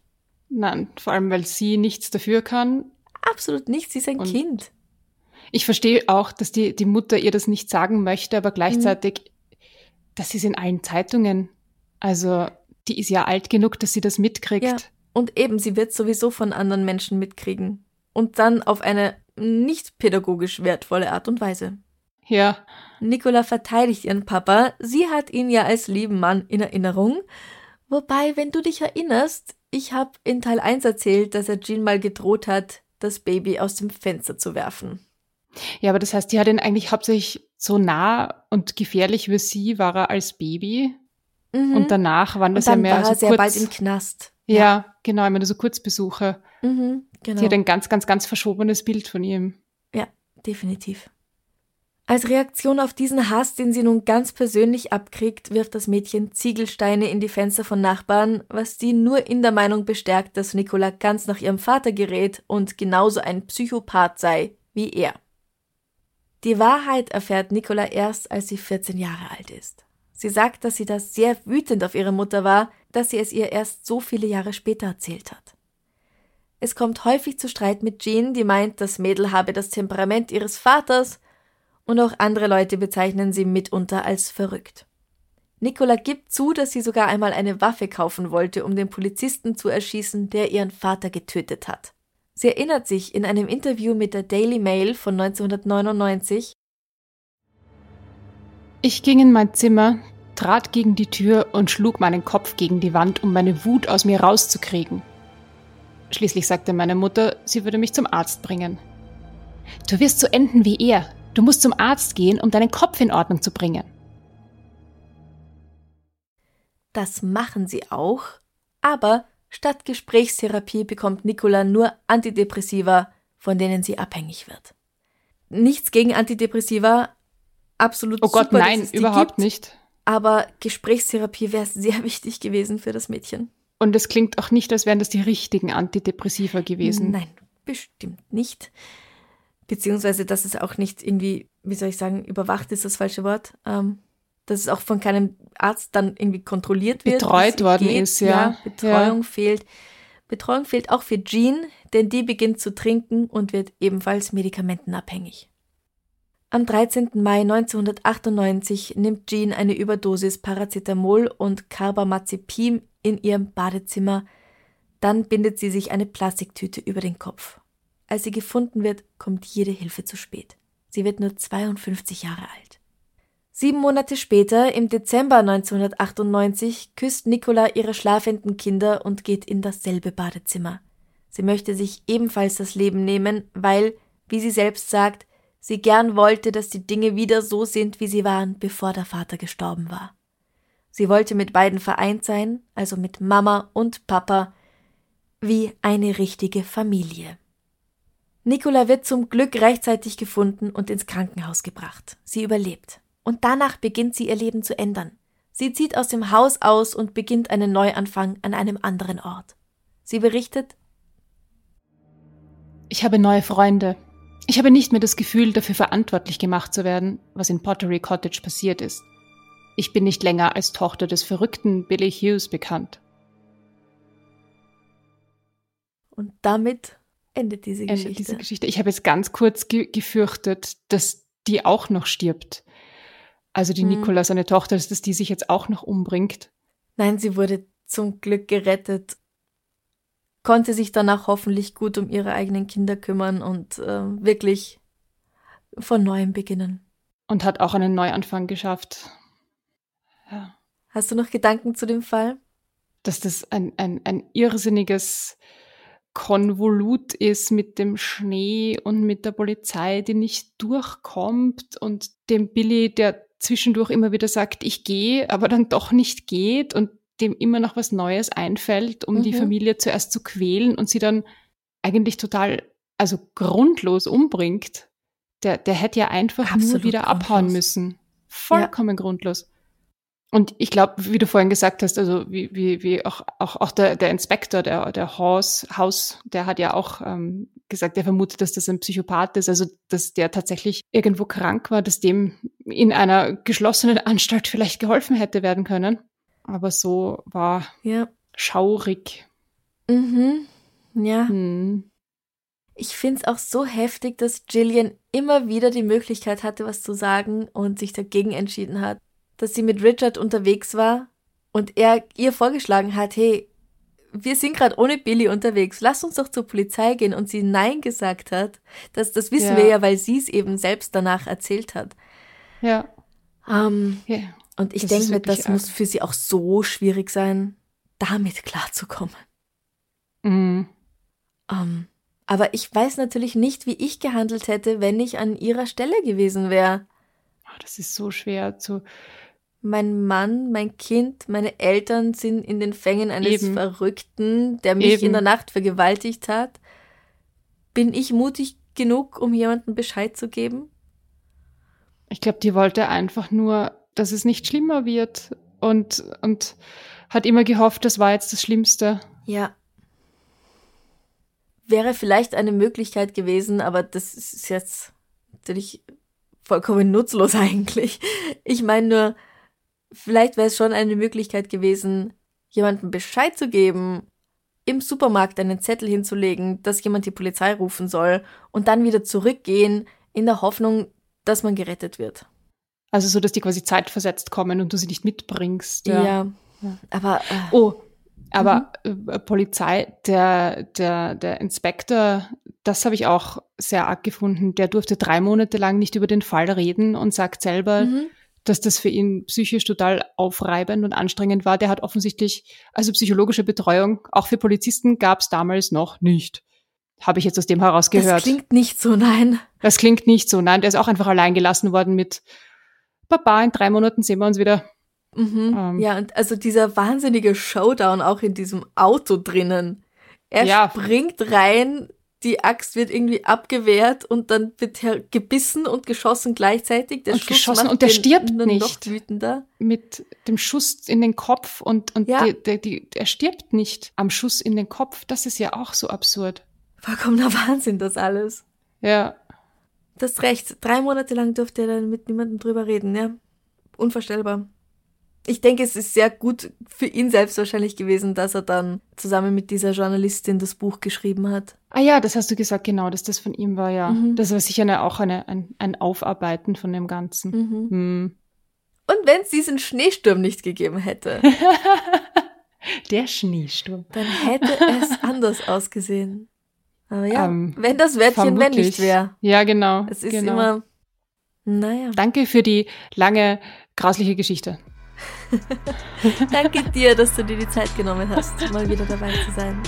Nein, vor allem, weil sie nichts dafür kann. Absolut nicht, sie ist ein und Kind. Ich verstehe auch, dass die, die Mutter ihr das nicht sagen möchte, aber gleichzeitig mhm das ist in allen Zeitungen. Also die ist ja alt genug, dass sie das mitkriegt. Ja. Und eben, sie wird sowieso von anderen Menschen mitkriegen. Und dann auf eine nicht pädagogisch wertvolle Art und Weise. Ja. Nicola verteidigt ihren Papa. Sie hat ihn ja als lieben Mann in Erinnerung. Wobei, wenn du dich erinnerst, ich habe in Teil 1 erzählt, dass er Jean mal gedroht hat, das Baby aus dem Fenster zu werfen. Ja, aber das heißt, die hat ihn eigentlich hauptsächlich so nah und gefährlich für sie war er als Baby. Mhm. Und danach waren das ja mehr war so er sehr kurz, bald im Knast. Ja, genau, immer so Kurzbesuche. Mhm, genau. Die hat ein ganz, ganz, ganz verschobenes Bild von ihm. Ja, definitiv. Als Reaktion auf diesen Hass, den sie nun ganz persönlich abkriegt, wirft das Mädchen Ziegelsteine in die Fenster von Nachbarn, was sie nur in der Meinung bestärkt, dass Nicola ganz nach ihrem Vater gerät und genauso ein Psychopath sei wie er. Die Wahrheit erfährt Nicola erst, als sie 14 Jahre alt ist. Sie sagt, dass sie da sehr wütend auf ihre Mutter war, dass sie es ihr erst so viele Jahre später erzählt hat. Es kommt häufig zu Streit mit Jean, die meint, das Mädel habe das Temperament ihres Vaters, und auch andere Leute bezeichnen sie mitunter als verrückt. Nicola gibt zu, dass sie sogar einmal eine Waffe kaufen wollte, um den Polizisten zu erschießen, der ihren Vater getötet hat. Sie erinnert sich in einem Interview mit der Daily Mail von 1999 Ich ging in mein Zimmer, trat gegen die Tür und schlug meinen Kopf gegen die Wand, um meine Wut aus mir rauszukriegen. Schließlich sagte meine Mutter, sie würde mich zum Arzt bringen. Du wirst so enden wie er. Du musst zum Arzt gehen, um deinen Kopf in Ordnung zu bringen. Das machen sie auch, aber Statt Gesprächstherapie bekommt Nicola nur Antidepressiva, von denen sie abhängig wird. Nichts gegen Antidepressiva, absolut Oh Gott, super, nein, überhaupt gibt, nicht. Aber Gesprächstherapie wäre sehr wichtig gewesen für das Mädchen. Und es klingt auch nicht, als wären das die richtigen Antidepressiva gewesen. Nein, bestimmt nicht. Beziehungsweise, dass es auch nicht irgendwie, wie soll ich sagen, überwacht ist das falsche Wort. Ähm, dass es auch von keinem Arzt dann irgendwie kontrolliert wird. Betreut worden geht. ist, ja. ja Betreuung ja. fehlt. Betreuung fehlt auch für Jean, denn die beginnt zu trinken und wird ebenfalls medikamentenabhängig. Am 13. Mai 1998 nimmt Jean eine Überdosis Paracetamol und Carbamazepin in ihrem Badezimmer. Dann bindet sie sich eine Plastiktüte über den Kopf. Als sie gefunden wird, kommt jede Hilfe zu spät. Sie wird nur 52 Jahre alt. Sieben Monate später, im Dezember 1998, küsst Nicola ihre schlafenden Kinder und geht in dasselbe Badezimmer. Sie möchte sich ebenfalls das Leben nehmen, weil, wie sie selbst sagt, sie gern wollte, dass die Dinge wieder so sind, wie sie waren, bevor der Vater gestorben war. Sie wollte mit beiden vereint sein, also mit Mama und Papa, wie eine richtige Familie. Nicola wird zum Glück rechtzeitig gefunden und ins Krankenhaus gebracht. Sie überlebt. Und danach beginnt sie ihr Leben zu ändern. Sie zieht aus dem Haus aus und beginnt einen Neuanfang an einem anderen Ort. Sie berichtet Ich habe neue Freunde. Ich habe nicht mehr das Gefühl, dafür verantwortlich gemacht zu werden, was in Pottery Cottage passiert ist. Ich bin nicht länger als Tochter des verrückten Billy Hughes bekannt. Und damit endet diese Geschichte. Endet diese Geschichte. Ich habe jetzt ganz kurz ge gefürchtet, dass die auch noch stirbt. Also die hm. Nicola, seine Tochter, dass die sich jetzt auch noch umbringt. Nein, sie wurde zum Glück gerettet, konnte sich danach hoffentlich gut um ihre eigenen Kinder kümmern und äh, wirklich von neuem beginnen. Und hat auch einen Neuanfang geschafft. Ja. Hast du noch Gedanken zu dem Fall? Dass das ein, ein, ein irrsinniges Konvolut ist mit dem Schnee und mit der Polizei, die nicht durchkommt und dem Billy, der zwischendurch immer wieder sagt, ich gehe, aber dann doch nicht geht und dem immer noch was Neues einfällt, um mhm. die Familie zuerst zu quälen und sie dann eigentlich total, also grundlos umbringt. Der, der hätte ja einfach Absolut nur wieder grundlos. abhauen müssen. Vollkommen ja. grundlos. Und ich glaube, wie du vorhin gesagt hast, also wie, wie, wie auch, auch, auch der, der Inspektor, der, der Haus, Haus, der hat ja auch ähm, gesagt, er vermutet, dass das ein Psychopath ist, also dass der tatsächlich irgendwo krank war, dass dem in einer geschlossenen Anstalt vielleicht geholfen hätte werden können. Aber so war ja. schaurig. Mhm. Ja. Hm. Ich finde es auch so heftig, dass Jillian immer wieder die Möglichkeit hatte, was zu sagen und sich dagegen entschieden hat dass sie mit Richard unterwegs war und er ihr vorgeschlagen hat, hey, wir sind gerade ohne Billy unterwegs, lass uns doch zur Polizei gehen und sie Nein gesagt hat, das, das wissen ja. wir ja, weil sie es eben selbst danach erzählt hat. Ja. Ähm, ja. Und ich denke mir, das arg. muss für sie auch so schwierig sein, damit klarzukommen. Mhm. Ähm, aber ich weiß natürlich nicht, wie ich gehandelt hätte, wenn ich an ihrer Stelle gewesen wäre. Oh, das ist so schwer zu mein Mann, mein Kind, meine Eltern sind in den Fängen eines Eben. Verrückten, der mich Eben. in der Nacht vergewaltigt hat. Bin ich mutig genug, um jemandem Bescheid zu geben? Ich glaube, die wollte einfach nur, dass es nicht schlimmer wird und, und hat immer gehofft, das war jetzt das Schlimmste. Ja. Wäre vielleicht eine Möglichkeit gewesen, aber das ist jetzt natürlich vollkommen nutzlos eigentlich. Ich meine nur, Vielleicht wäre es schon eine Möglichkeit gewesen, jemandem Bescheid zu geben, im Supermarkt einen Zettel hinzulegen, dass jemand die Polizei rufen soll und dann wieder zurückgehen in der Hoffnung, dass man gerettet wird. Also so, dass die quasi zeitversetzt kommen und du sie nicht mitbringst. Ja, ja. aber. Äh, oh, aber mhm. äh, Polizei, der, der, der Inspektor, das habe ich auch sehr arg gefunden. Der durfte drei Monate lang nicht über den Fall reden und sagt selber, mhm dass das für ihn psychisch total aufreibend und anstrengend war. Der hat offensichtlich, also psychologische Betreuung, auch für Polizisten gab es damals noch nicht. Habe ich jetzt aus dem herausgehört. Das klingt nicht so, nein. Das klingt nicht so, nein. Der ist auch einfach allein gelassen worden mit Papa, in drei Monaten sehen wir uns wieder. Mhm. Ähm. Ja, und also dieser wahnsinnige Showdown auch in diesem Auto drinnen. Er ja. springt rein, die Axt wird irgendwie abgewehrt und dann wird er gebissen und geschossen gleichzeitig. Der und Schuss geschossen und der stirbt nicht. Mit dem Schuss in den Kopf und, und ja. die, die, die, er stirbt nicht am Schuss in den Kopf. Das ist ja auch so absurd. Vollkommener Wahnsinn, das alles. Ja. Das ist recht. Drei Monate lang durfte er dann mit niemandem drüber reden, ja. Unvorstellbar ich denke, es ist sehr gut für ihn selbst wahrscheinlich gewesen, dass er dann zusammen mit dieser Journalistin das Buch geschrieben hat. Ah ja, das hast du gesagt, genau, dass das von ihm war, ja. Mhm. Das war sicher eine, auch eine, ein, ein Aufarbeiten von dem Ganzen. Mhm. Hm. Und wenn es diesen Schneesturm nicht gegeben hätte. Der Schneesturm. Dann hätte es anders ausgesehen. Aber ja, ähm, wenn das Wörtchen wenn nicht wäre. Ja, genau. Es ist genau. immer, naja. Danke für die lange, grausliche Geschichte. Danke dir, dass du dir die Zeit genommen hast, mal wieder dabei zu sein.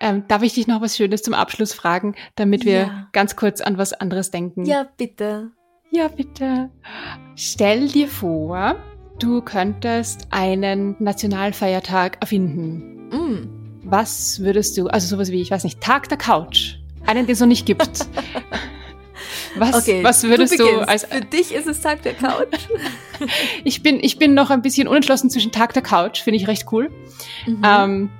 Ähm, darf ich dich noch was Schönes zum Abschluss fragen, damit wir Ja. ganz kurz an was anderes denken? Ja, bitte. Ja, bitte. Stell dir vor, du könntest einen Nationalfeiertag erfinden. Mm. Was würdest du, also sowas wie, ich weiß nicht, Tag der Couch, einen, den es noch nicht gibt. Was, Okay, was würdest du, beginnst. als Für dich ist es Tag der Couch. ich bin ich bin noch ein bisschen unentschlossen zwischen Tag der Couch, finde ich recht cool. Mhm. Ähm,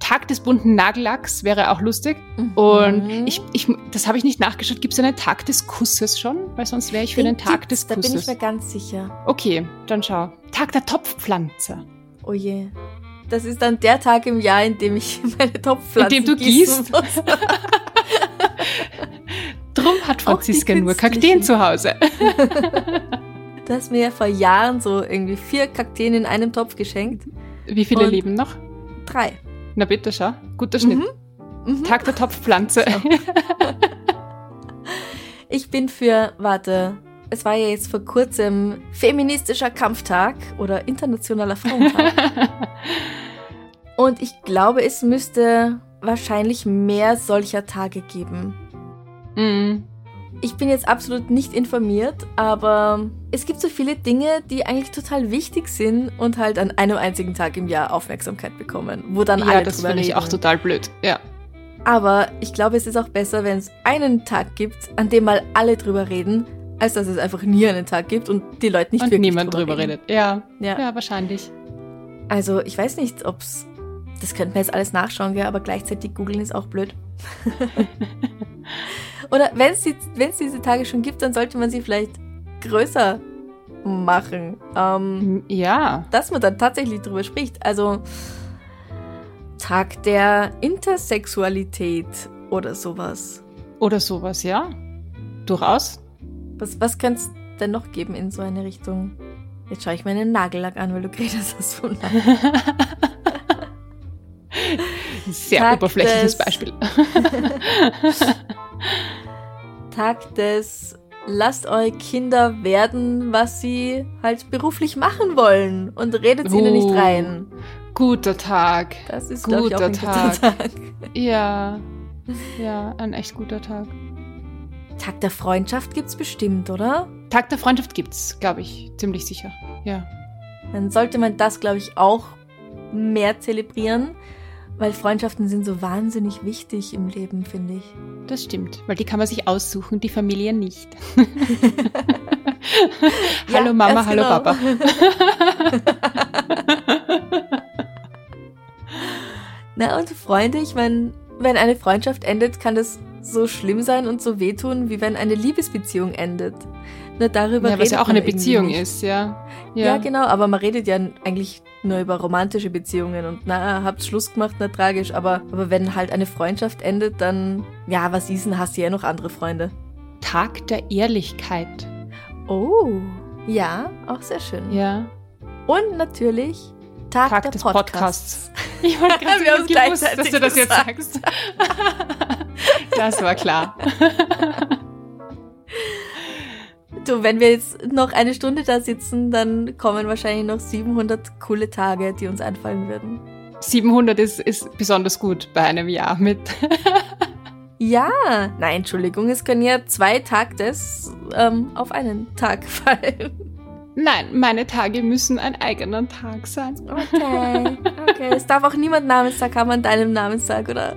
Tag des bunten Nagellacks wäre auch lustig. Und ich, ich, das habe ich nicht nachgeschaut. Gibt es einen Tag des Kusses schon? Weil sonst wäre ich für den, Tag gibt's, des Da bin ich Kusses. mir ganz sicher. okay, dann schau. Tag der Topfpflanze. Oh je. Das ist dann der Tag im Jahr, in dem ich meine Topfpflanzen In dem du gießt? Drum hat Franziska nur. Kakteen zu Hause. Du hast mir ja vor Jahren so irgendwie vier Kakteen in einem Topf geschenkt. Wie viele Und- leben noch? Drei. Na bitte, schau. Guter Schnitt. Mhm. Tag der Topfpflanze. Ich bin für, warte, es war ja jetzt vor kurzem feministischer Kampftag oder internationaler Frauentag. Und ich glaube, es müsste wahrscheinlich mehr solcher Tage geben. Mhm. Ich bin jetzt absolut nicht informiert, aber es gibt so viele Dinge, die eigentlich total wichtig sind und halt an einem einzigen Tag im Jahr Aufmerksamkeit bekommen, wo dann Ja, alle das drüber finde ich auch total blöd. Ja. Aber ich glaube, es ist auch besser, wenn es einen Tag gibt, an dem mal alle drüber reden, als dass es einfach nie einen Tag gibt und die Leute nicht Und wirklich niemand drüber reden. redet. Ja. Ja. ja, wahrscheinlich. Also ich weiß nicht, ob's das könnte man jetzt alles nachschauen, gell, aber gleichzeitig googeln ist auch blöd. Oder wenn es diese Tage schon gibt, dann sollte man sie vielleicht größer machen. Ähm, Ja. dass man dann tatsächlich drüber spricht. Also Tag der Intersexualität oder sowas. Oder sowas, ja. Durchaus. Was, was könnte es denn noch geben in so eine Richtung? Jetzt schaue ich meinen Nagellack an, weil du geredet hast von Sehr Tag oberflächliches des- Beispiel. Tag des Lasst eure Kinder werden, was sie halt beruflich machen wollen und redet ihnen nicht Oh. rein. Guter Tag. Das ist, glaube ich, auch Guter guter Tag. Tag. Ja. Ja, ein echt guter Tag. Tag der Freundschaft gibt's bestimmt, oder? Tag der Freundschaft gibt's, glaube ich, ziemlich sicher. Ja. Dann sollte man das, glaube ich, auch mehr zelebrieren, weil Freundschaften sind so wahnsinnig wichtig im Leben, finde ich. Das stimmt, weil die kann man sich aussuchen, die Familie nicht. Ja, hallo Mama, ganz hallo genau. Papa. Na, und Freunde, ich meine, wenn eine Freundschaft endet, kann das so schlimm sein und so wehtun, wie wenn eine Liebesbeziehung endet. Nur darüber Ja, was ja auch eine Beziehung nicht. ist, ja. Ja. genau, aber man redet ja eigentlich nur über romantische Beziehungen und na, habt Schluss gemacht, na tragisch, aber, aber wenn halt eine Freundschaft endet, dann, ja, was ist denn, hast du ja noch andere Freunde. Tag der Ehrlichkeit. Oh, ja, auch sehr schön. Ja. Und natürlich Tag, Tag der des Podcasts. Podcasts. Ich wollte gerade gewusst, dass gleichzeitig du das jetzt gesagt. sagst. Das war klar. Du, wenn wir jetzt noch eine Stunde da sitzen, dann kommen wahrscheinlich noch 700 coole Tage, die uns einfallen würden. 700 ist, ist besonders gut bei einem Jahr mit. Ja, nein, Entschuldigung, es können ja zwei Taktes ähm, auf einen Tag fallen. Nein, meine Tage müssen ein eigener Tag sein. Okay, okay. Es darf auch niemand Namenstag haben an deinem Namenstag, oder?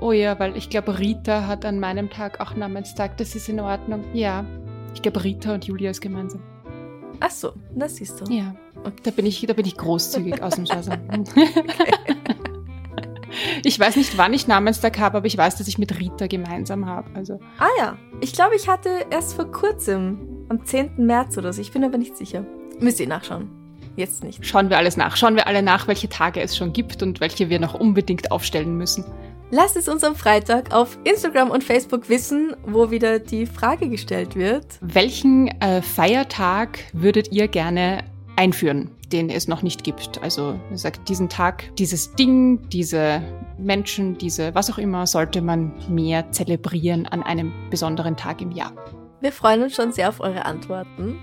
Oh ja, weil ich glaube, Rita hat an meinem Tag auch Namenstag. Das ist in Ordnung. Ja. Ich glaube, Rita und Julia ist gemeinsam. Ach so, das siehst du. Ja. Da bin ich, da bin ich großzügig ausnahmsweise. Ich weiß nicht, wann ich Namenstag habe, aber ich weiß, dass ich mit Rita gemeinsam habe. Also Ah ja, ich glaube, ich hatte erst vor kurzem, am 10. März oder so, ich bin aber nicht sicher. Müsst ihr nachschauen. Jetzt nicht. schauen wir alles nach. Schauen wir alle nach, welche Tage es schon gibt und welche wir noch unbedingt aufstellen müssen. Lasst es uns am Freitag auf Instagram und Facebook wissen, wo wieder die Frage gestellt wird. Welchen äh, Feiertag würdet ihr gerne einführen, den es noch nicht gibt? Also, ihr sagt, diesen Tag, dieses Ding, diese Menschen, diese was auch immer, sollte man mehr zelebrieren an einem besonderen Tag im Jahr. Wir freuen uns schon sehr auf eure Antworten.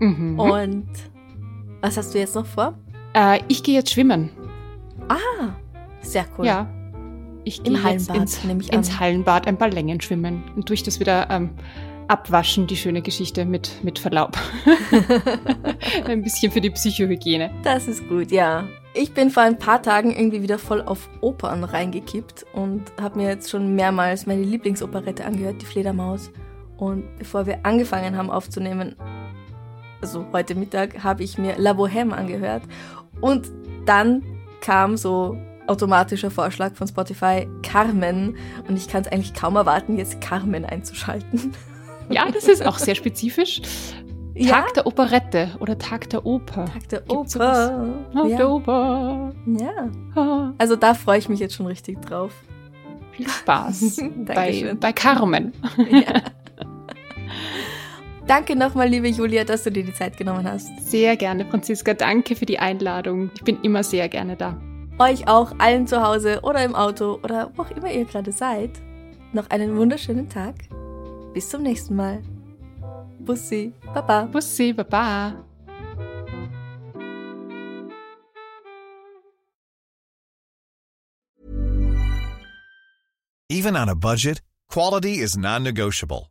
Mhm. Und was hast du jetzt noch vor? Äh, ich gehe jetzt schwimmen. Ah, sehr cool. Ja. Ich gehe jetzt Hallenbad, ins, ins. Hallenbad ein paar Längen schwimmen und durch das wieder ähm, abwaschen, die schöne Geschichte mit, mit Verlaub. ein bisschen für die Psychohygiene. Das ist gut, ja. Ich bin vor ein paar Tagen irgendwie wieder voll auf Opern reingekippt und habe mir jetzt schon mehrmals meine Lieblingsoperette angehört, die Fledermaus. Und bevor wir angefangen haben aufzunehmen, also heute Mittag, habe ich mir La Bohème angehört. Und dann kam so automatischer Vorschlag von Spotify Carmen. Und ich kann es eigentlich kaum erwarten, jetzt Carmen einzuschalten. Ja, das ist auch sehr spezifisch. Ja? Tag der Operette oder Tag der Oper. Tag der Gibt's? Oper. Tag der Ja. Oper. ja. Ah, Also da freue ich mich jetzt schon richtig drauf. Viel Spaß bei, bei Carmen. Ja. Danke nochmal, liebe Julia, dass du dir die Zeit genommen hast. Sehr gerne, Franziska. Danke für die Einladung. Ich bin immer sehr gerne da. Euch auch, allen zu Hause oder im Auto oder wo auch immer ihr gerade seid, noch einen wunderschönen Tag. Bis zum nächsten Mal. Bussi, Baba. Bussi, Baba. Even on a budget, quality is non-negotiable.